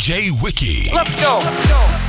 DJ Wiki. Let's go. Let's go.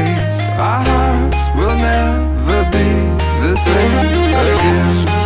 taste. Our hearts will never be the same again.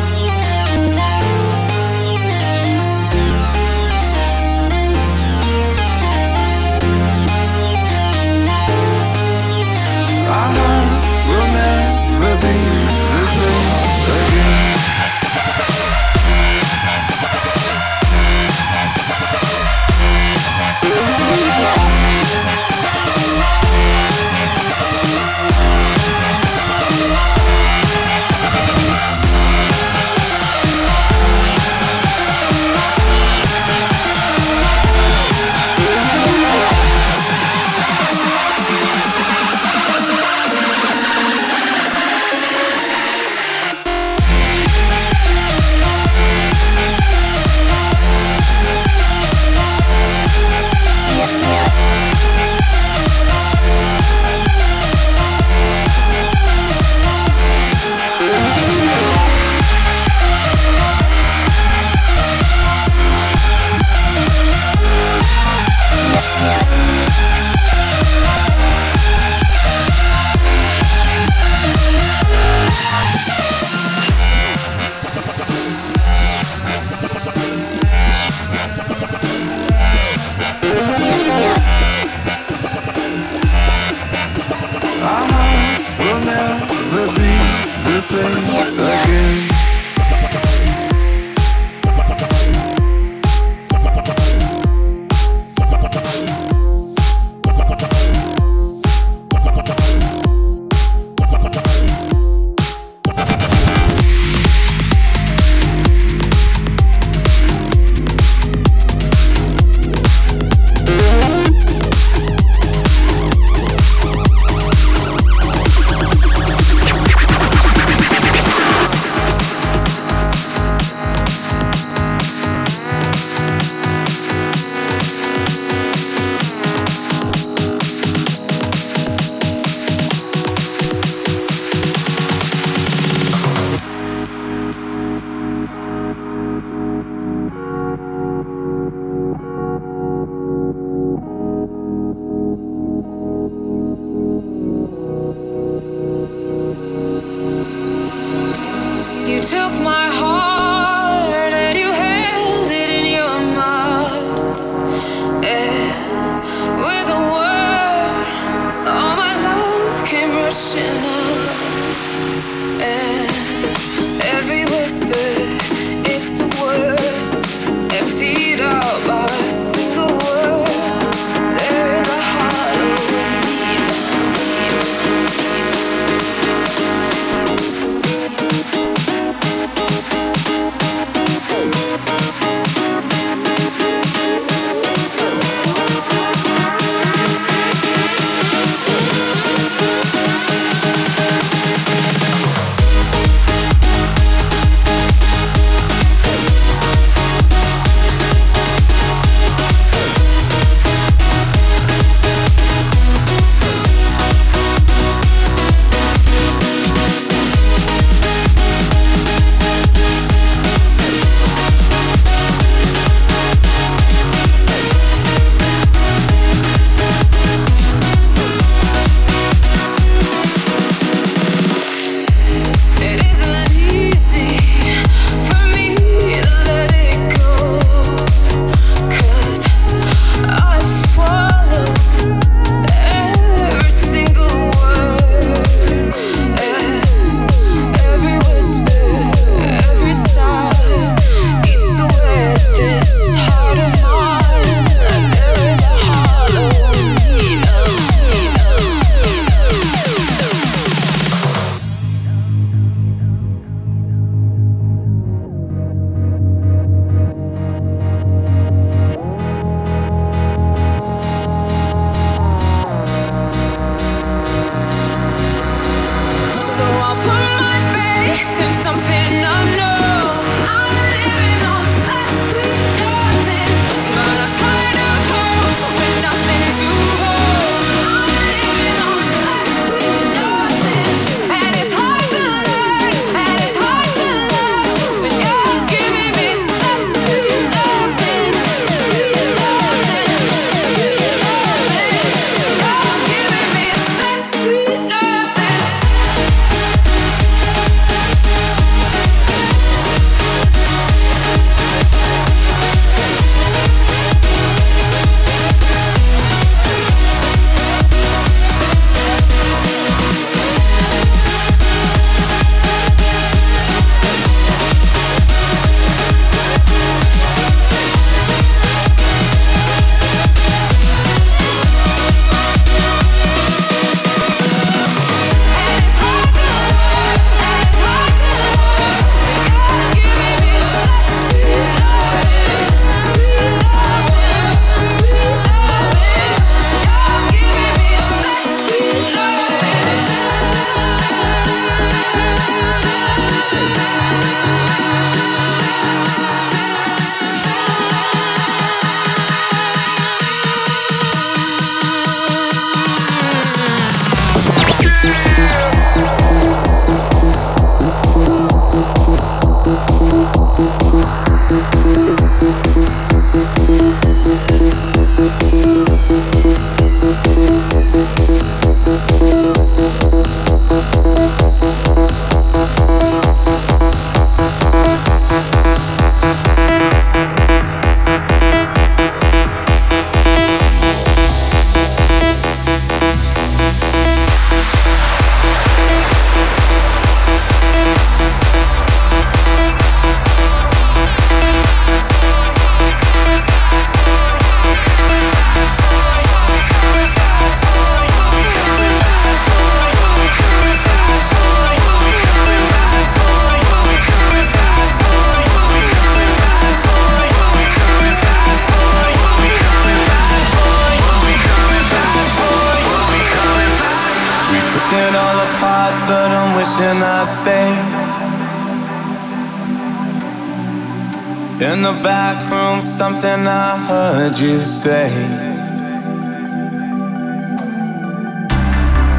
In the back room, something I heard you say.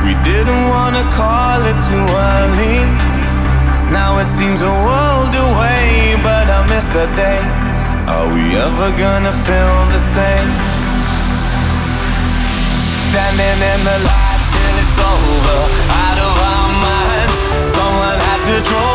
We didn't wanna call it too early. Now it seems a world away, but I miss that day. Are we ever gonna feel the same? Standing in the light till it's over, out of our minds. Someone had to draw.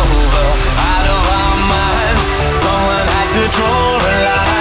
over, out of our minds. Someone had to draw a line.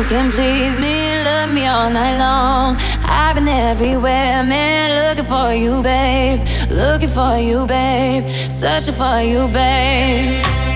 you can please me, love me all night long. I've been everywhere, man, looking for you, babe. Looking for you, babe. Searching for you, babe.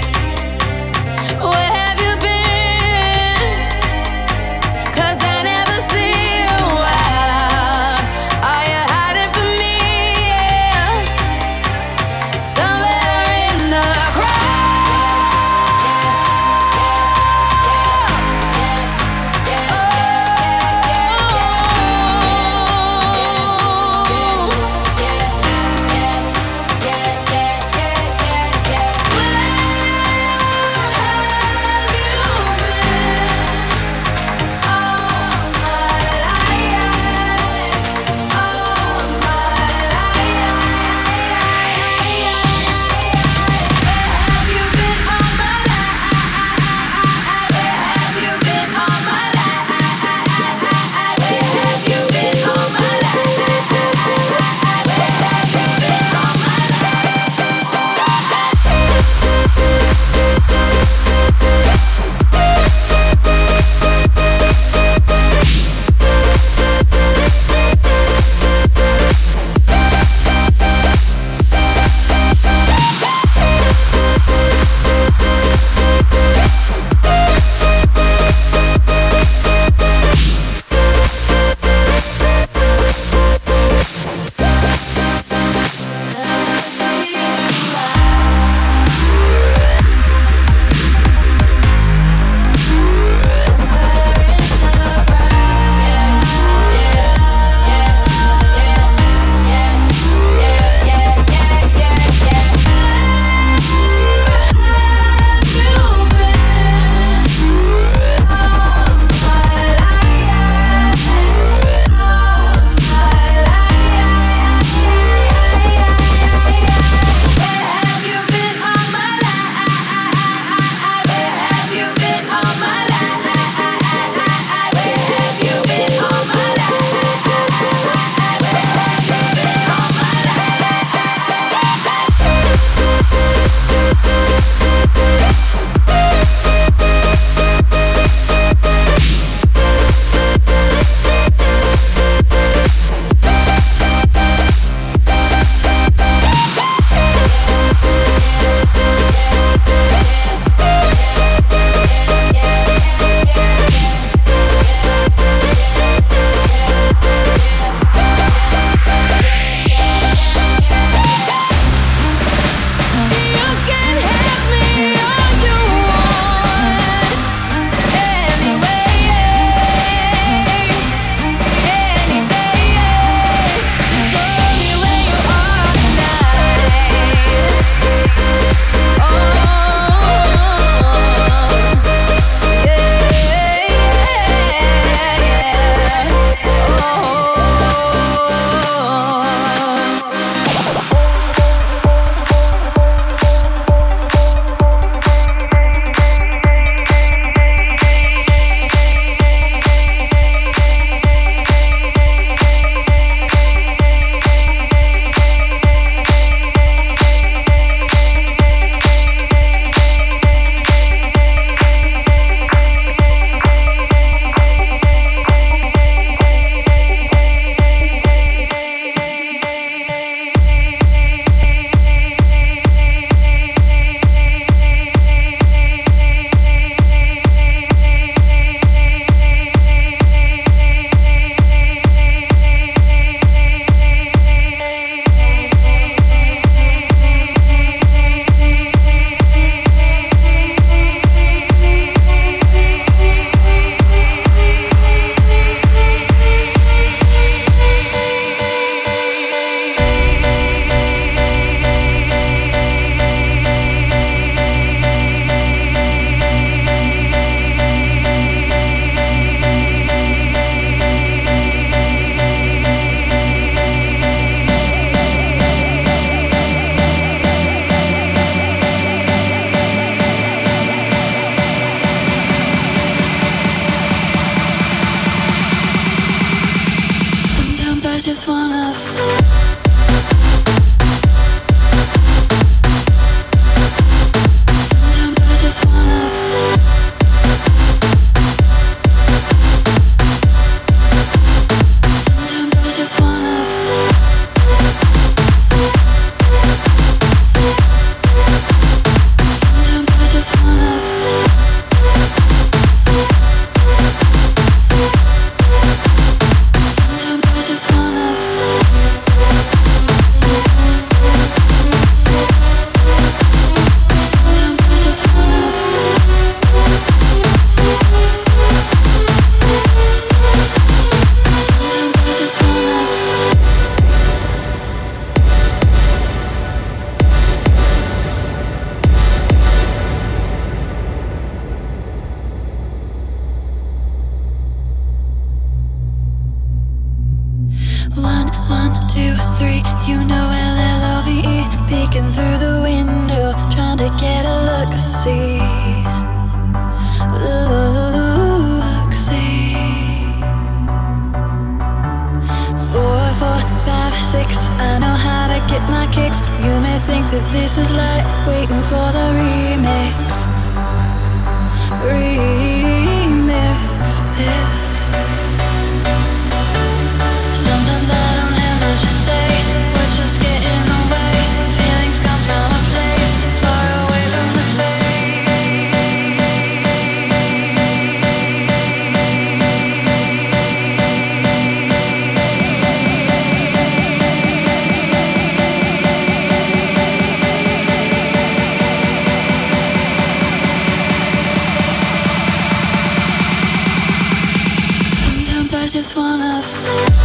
I just wanna say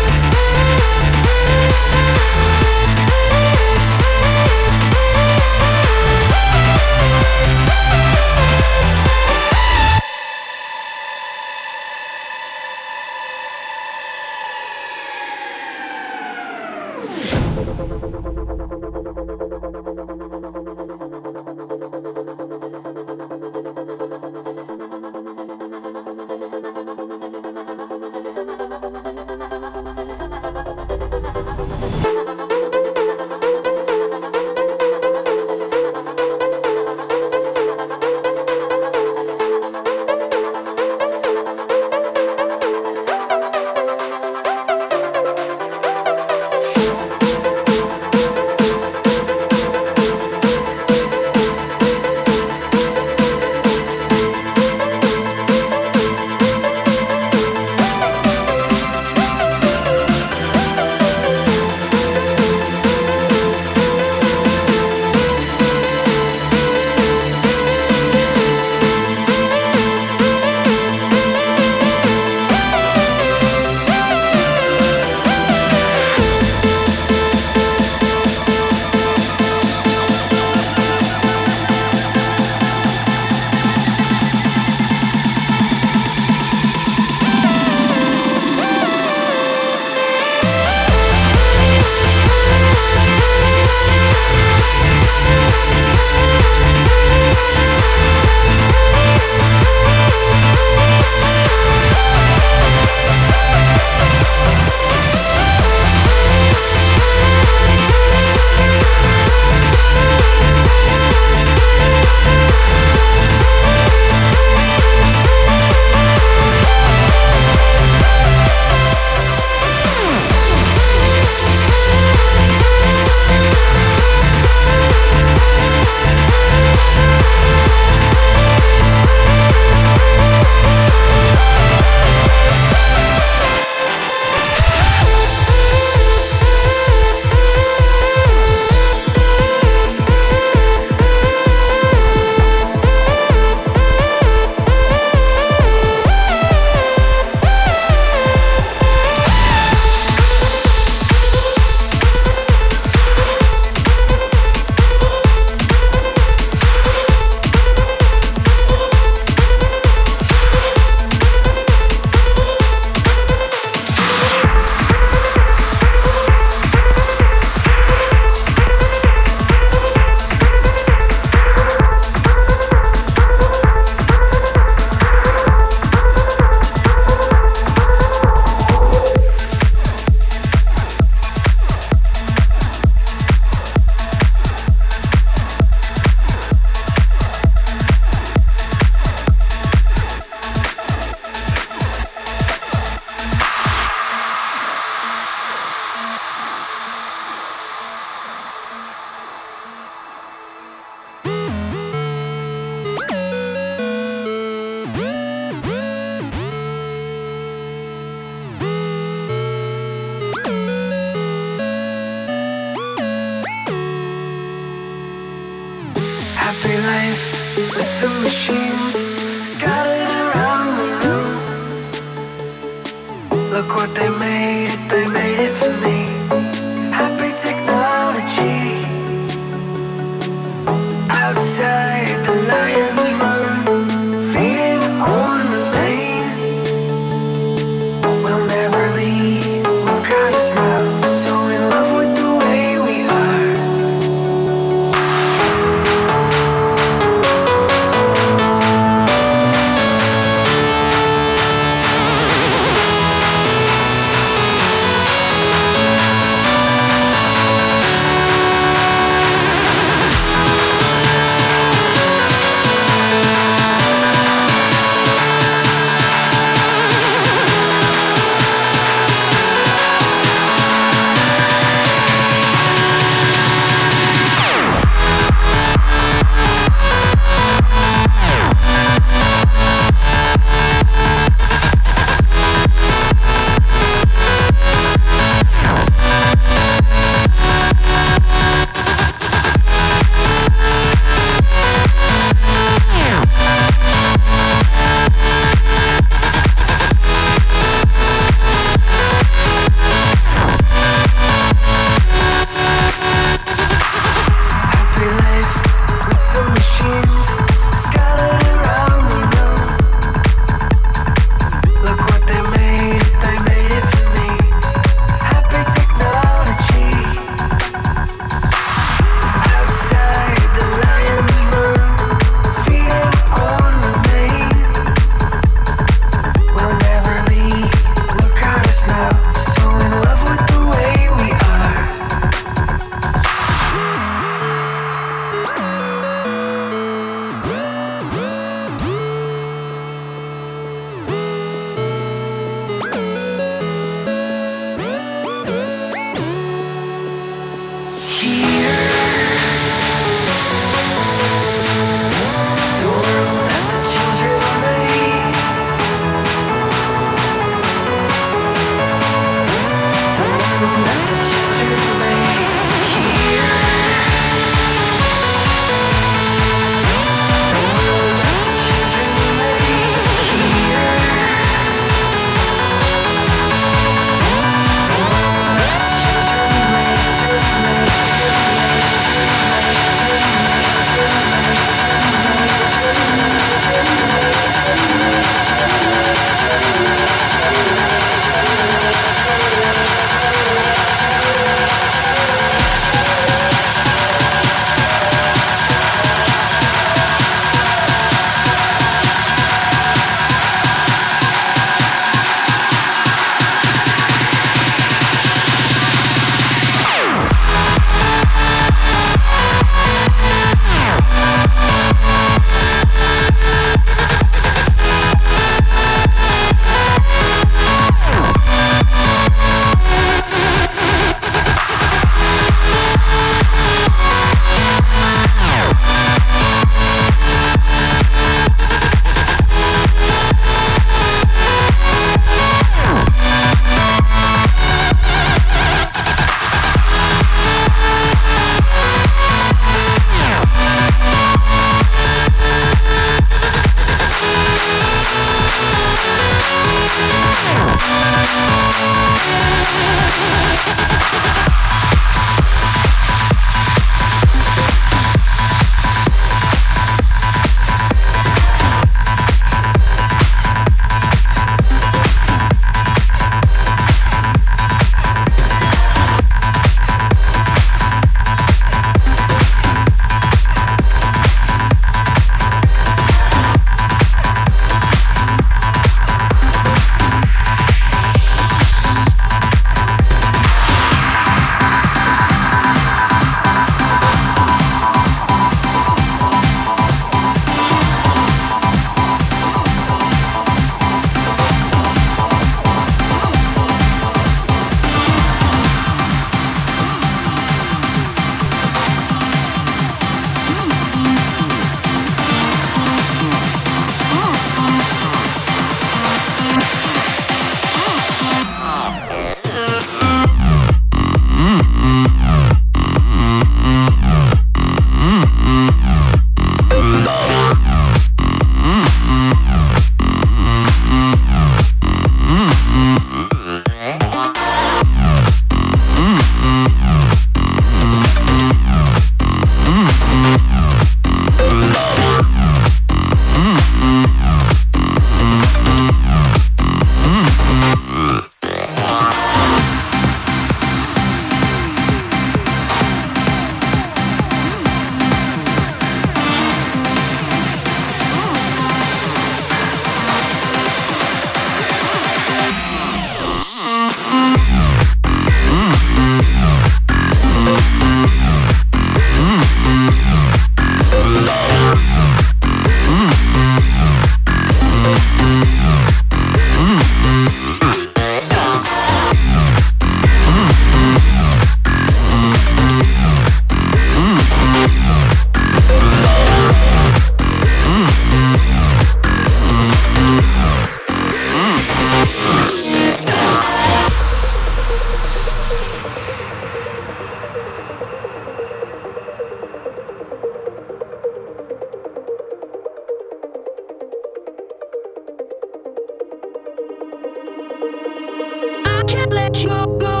can't let you go.